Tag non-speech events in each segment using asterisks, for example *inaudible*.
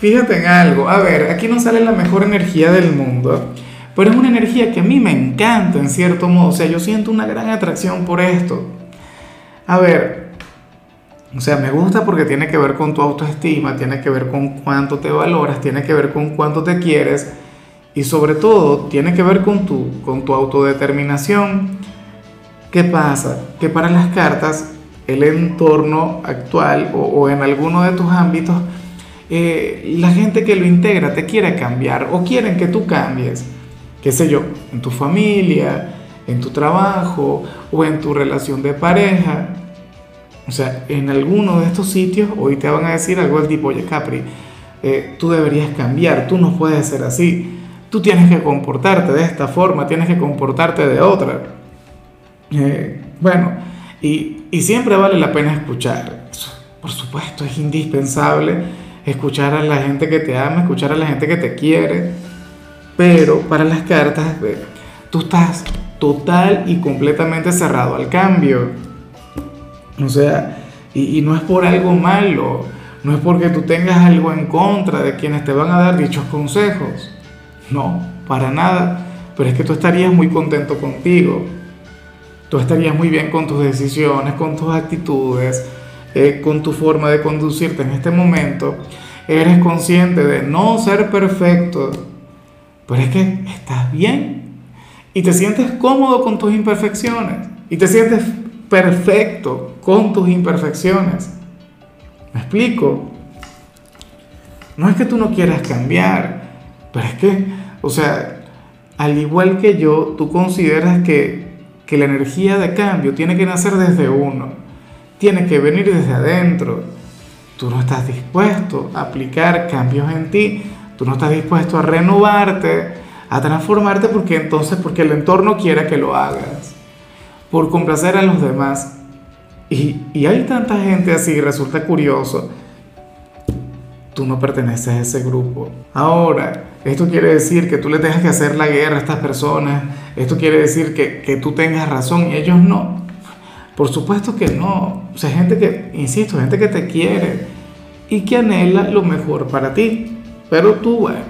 Fíjate en algo, a ver, aquí no sale la mejor energía del mundo, pero es una energía que a mí me encanta en cierto modo, o sea, yo siento una gran atracción por esto. A ver, o sea, me gusta porque tiene que ver con tu autoestima, tiene que ver con cuánto te valoras, tiene que ver con cuánto te quieres y sobre todo tiene que ver con tu, con tu autodeterminación. ¿Qué pasa? Que para las cartas el entorno actual o, o en alguno de tus ámbitos eh, la gente que lo integra te quiere cambiar o quieren que tú cambies, qué sé yo, en tu familia, en tu trabajo o en tu relación de pareja. O sea, en alguno de estos sitios hoy te van a decir algo del tipo, oye Capri, eh, tú deberías cambiar, tú no puedes ser así, tú tienes que comportarte de esta forma, tienes que comportarte de otra. Eh, bueno, y, y siempre vale la pena escuchar, por supuesto, es indispensable escuchar a la gente que te ama, escuchar a la gente que te quiere. Pero para las cartas, tú estás total y completamente cerrado al cambio. O sea, y, no es por algo malo, no es porque tú tengas algo en contra de quienes te van a dar dichos consejos. No, para nada. Pero es que tú estarías muy contento contigo. Tú estarías muy bien con tus decisiones, con tus actitudes, eh, con tu forma de conducirte en este momento, eres consciente de no ser perfecto, pero es que estás bien y te sientes cómodo con tus imperfecciones y te sientes perfecto con tus imperfecciones. ¿Me explico? No es que tú no quieras cambiar, pero es que, o sea, al igual que yo, tú consideras que, que la energía de cambio tiene que nacer desde uno tiene que venir desde adentro. Tú no estás dispuesto a aplicar cambios en ti, tú no estás dispuesto a renovarte, a transformarte porque entonces, porque el entorno quiera que lo hagas, por complacer a los demás. Y, hay tanta gente así, resulta curioso. Tú no perteneces a ese grupo. Ahora, esto quiere decir que tú le tengas que hacer la guerra a estas personas. Esto quiere decir que, que tú tengas razón y ellos no. Por supuesto que no. O sea, gente que, insisto, gente que te quiere y que anhela lo mejor para ti. Pero tú, bueno,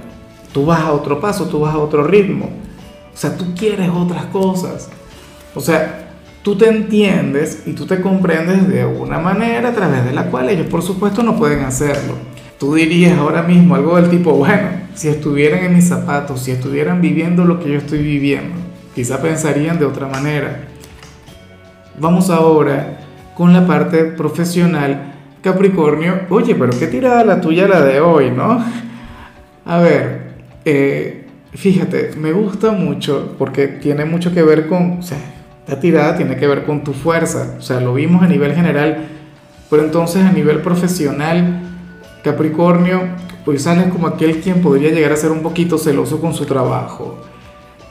tú vas a otro paso, tú vas a otro ritmo. O sea, tú quieres otras cosas. O sea, tú te entiendes y tú te comprendes de una manera a través de la cual ellos, por supuesto, no pueden hacerlo. Tú dirías ahora mismo algo del tipo, bueno, si estuvieran en mis zapatos, si estuvieran viviendo lo que yo estoy viviendo, quizá pensarían de otra manera. Vamos ahora con la parte profesional. Capricornio, oye, pero qué tirada la tuya la de hoy, ¿no? A ver, eh, fíjate, me gusta mucho porque tiene mucho que ver con, o sea, esta tirada tiene que ver con tu fuerza, o sea, lo vimos a nivel general, pero entonces a nivel profesional, Capricornio, pues sales como aquel quien podría llegar a ser un poquito celoso con su trabajo.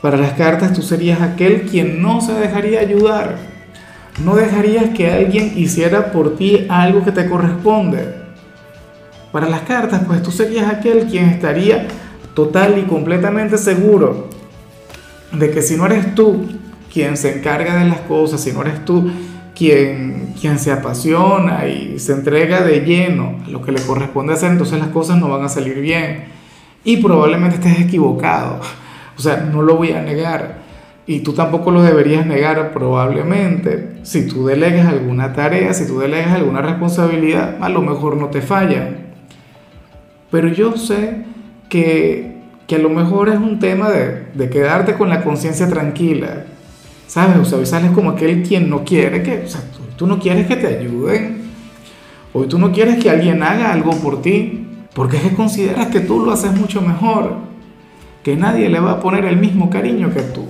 Para las cartas tú serías aquel quien no se dejaría ayudar no dejarías que alguien hiciera por ti algo que te corresponde. Para las cartas, pues tú serías aquel quien estaría total y completamente seguro de que si no eres tú quien se encarga de las cosas, si no eres tú quien, quien se apasiona y se entrega de lleno a lo que le corresponde hacer, entonces las cosas no van a salir bien. Y probablemente estés equivocado. O sea, no lo voy a negar. Y tú tampoco lo deberías negar probablemente. Si tú delegas alguna tarea, si tú delegas alguna responsabilidad, a lo mejor no te falla. Pero yo sé que, que a lo mejor es un tema de, de quedarte con la conciencia tranquila. ¿Sabes? O sea, hoy sales como aquel quien no quiere que, o sea, tú, tú no quieres que te ayuden. Hoy tú no quieres que alguien haga algo por ti. Porque es que consideras que tú lo haces mucho mejor. Que nadie le va a poner el mismo cariño que tú.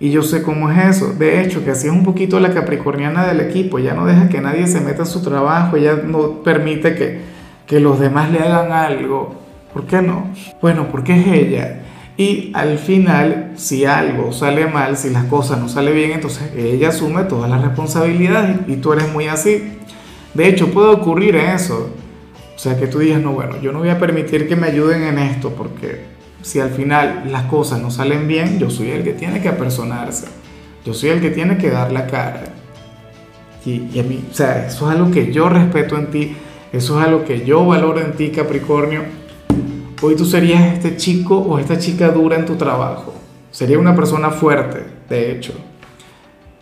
Y yo sé cómo es eso. De hecho, que así es un poquito la capricorniana del equipo. Ya no deja que nadie se meta en su trabajo. Ella no permite que, que los demás le hagan algo. ¿Por qué no? Bueno, porque es ella. Y al final, si algo sale mal, si las cosas no salen bien, entonces ella asume todas las responsabilidades y tú eres muy así. De hecho, puede ocurrir eso. O sea, que tú digas, no, bueno, yo no voy a permitir que me ayuden en esto porque si al final las cosas no salen bien, yo soy el que tiene que apersonarse. Yo soy el que tiene que dar la cara. Y, a mí, o sea, eso es algo que yo respeto en ti, eso es algo que yo valoro en ti, Capricornio hoy tú serías este chico o esta chica dura en tu trabajo. Sería una persona fuerte, de hecho.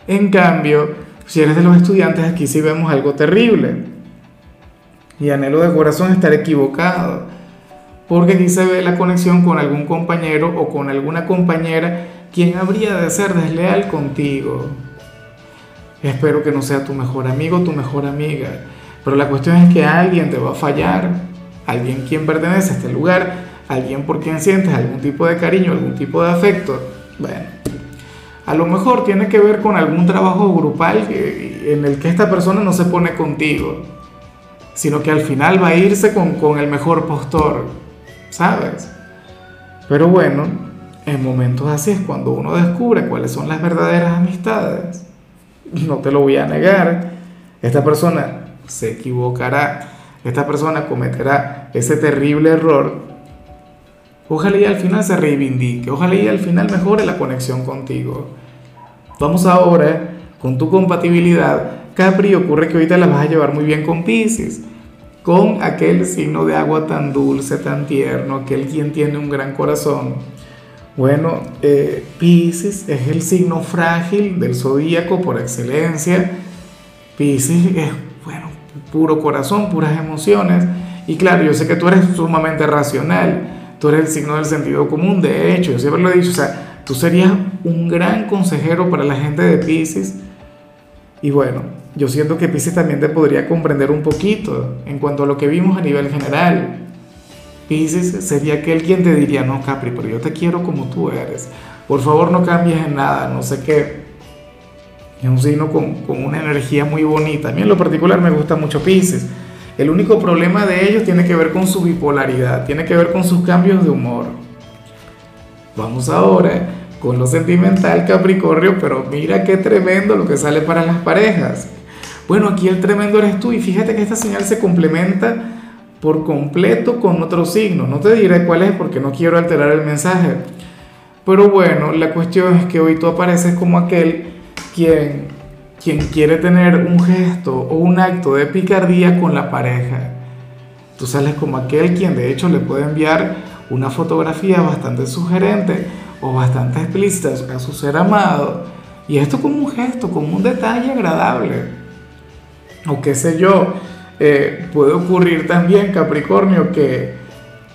En cambio, si eres de los estudiantes, aquí sí vemos algo terrible. Y anhelo de corazón estar equivocado. Porque aquí se ve la conexión con algún compañero o con alguna compañera quien habría de ser desleal contigo. Espero que no sea tu mejor amigo o tu mejor amiga. Pero la cuestión es que alguien te va a fallar alguien quien pertenece a este lugar, alguien por quien sientes algún tipo de cariño, algún tipo de afecto, bueno, a lo mejor tiene que ver con algún trabajo grupal en el que esta persona no se pone contigo, sino que al final va a irse con, con el mejor postor, ¿sabes? Pero bueno, en momentos así es cuando uno descubre cuáles son las verdaderas amistades. No te lo voy a negar, esta persona se equivocará esta persona cometerá ese terrible error, ojalá y al final se reivindique, ojalá y al final mejore la conexión contigo. Vamos ahora con tu compatibilidad. Capri, ocurre que ahorita la vas a llevar muy bien con Pisces, con aquel signo de agua tan dulce, tan tierno, aquel quien tiene un gran corazón. Bueno, eh, Pisces es el signo frágil del zodíaco por excelencia. Pisces es, bueno, puro corazón, puras emociones. Y claro, yo sé que tú eres sumamente racional, tú eres el signo del sentido común, de hecho, yo siempre lo he dicho, o sea, tú serías un gran consejero para la gente de Pisces. Y bueno, yo siento que Pisces también te podría comprender un poquito en cuanto a lo que vimos a nivel general. Pisces sería aquel quien te diría, no, Capri, pero yo te quiero como tú eres. Por favor, no cambies en nada, no sé qué. Es un signo con, con, una energía muy bonita. A mí en lo particular me gusta mucho Pisces. El único problema de ellos tiene que ver con su bipolaridad, tiene que ver con sus cambios de humor. Vamos ahora con lo sentimental Capricornio, pero mira qué tremendo lo que sale para las parejas. Bueno, aquí el tremendo eres tú y fíjate que esta señal se complementa por completo con otro signo. No te diré cuál es porque no quiero alterar el mensaje. Pero bueno, la cuestión es que hoy tú apareces como aquel quien, quien quiere tener un gesto o un acto de picardía con la pareja. Tú sales como aquel quien de hecho le puede enviar una fotografía bastante sugerente o bastante explícita a su ser amado. Y esto como un gesto, como un detalle agradable. O qué sé yo, eh, puede ocurrir también, Capricornio, que,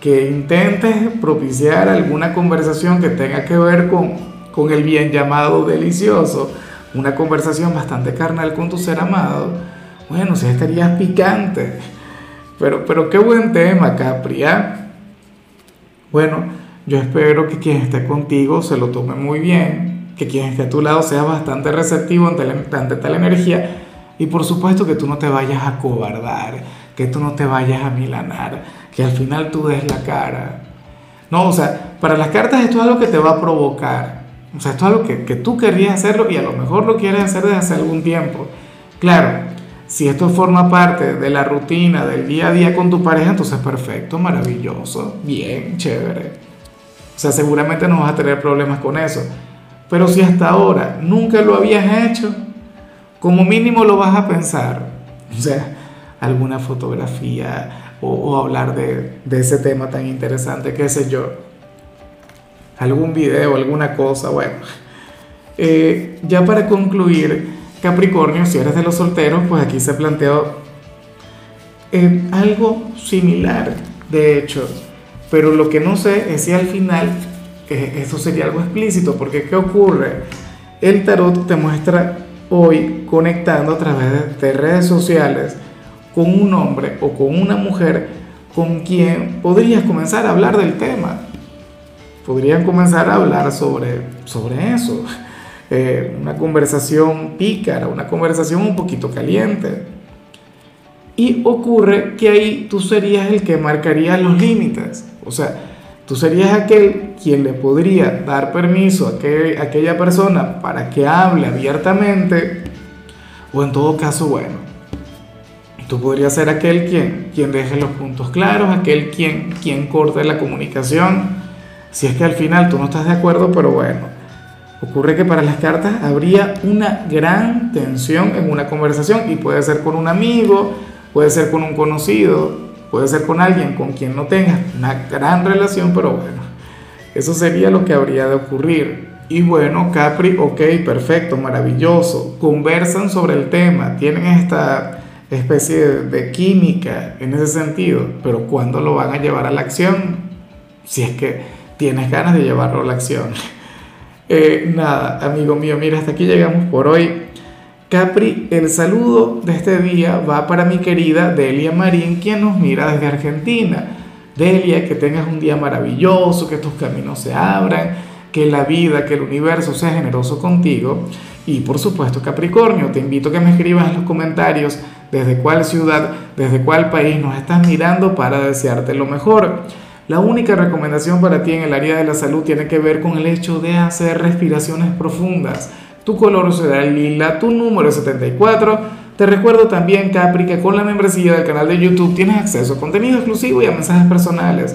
que intentes propiciar alguna conversación que tenga que ver con, con el bien llamado delicioso una conversación bastante carnal con tu ser amado, bueno, si estarías picante. Pero, pero qué buen tema, Capri. ¿ah? Bueno, yo espero que quien esté contigo se lo tome muy bien, que quien esté a tu lado sea bastante receptivo ante, ante tal energía y por supuesto que tú no te vayas a cobardar, que tú no te vayas a milanar, que al final tú des la cara. No, o sea, para las cartas esto es algo que te va a provocar. O sea, esto es algo que, que tú querrías hacerlo y a lo mejor lo quieres hacer desde hace algún tiempo. Claro, si esto forma parte de la rutina del día a día con tu pareja, entonces perfecto, maravilloso, bien, chévere. O sea, seguramente no vas a tener problemas con eso. Pero si hasta ahora nunca lo habías hecho, como mínimo lo vas a pensar. O sea, alguna fotografía o, hablar de, de ese tema tan interesante, qué sé yo algún video, alguna cosa, bueno. Eh, ya para concluir, Capricornio, si eres de los solteros, pues aquí se planteó eh, algo similar, de hecho, pero lo que no sé es si al final eh, eso sería algo explícito, porque ¿qué ocurre? El tarot te muestra hoy conectando a través de redes sociales con un hombre o con una mujer con quien podrías comenzar a hablar del tema podrían comenzar a hablar sobre, sobre eso. *laughs* Eh, una conversación pícara, una conversación un poquito caliente. Y ocurre que ahí tú serías el que marcaría los límites. O sea, tú serías aquel quien le podría dar permiso a, a aquella persona para que hable abiertamente, o en todo caso, bueno, tú podrías ser aquel quien, quien deje los puntos claros, aquel quien, quien corte la comunicación, si es que al final tú no estás de acuerdo, pero bueno, ocurre que para las cartas habría una gran tensión en una conversación y puede ser con un amigo, puede ser con un conocido, Puede ser con alguien con quien no tengas una gran relación, pero bueno, eso sería lo que habría de ocurrir. Y bueno, Capri, ok, perfecto, maravilloso. Conversan sobre el tema, tienen esta especie de, química en ese sentido, pero ¿cuándo lo van a llevar a la acción? Si es que tienes ganas de llevarlo a la acción. *laughs* Eh, nada, amigo mío, mira, hasta aquí llegamos por hoy. Capri, el saludo de este día va para mi querida Delia Marín, quien nos mira desde Argentina. Delia, que tengas un día maravilloso, que tus caminos se abran, que la vida, que el universo sea generoso contigo. Y por supuesto, Capricornio, te invito a que me escribas en los comentarios desde cuál ciudad, desde cuál país nos estás mirando para desearte lo mejor. La única recomendación para ti en el área de la salud tiene que ver con el hecho de hacer respiraciones profundas tu color será el lila, tu número es 74. Te recuerdo también, Capri, que con la membresía del canal de YouTube tienes acceso a contenido exclusivo y a mensajes personales.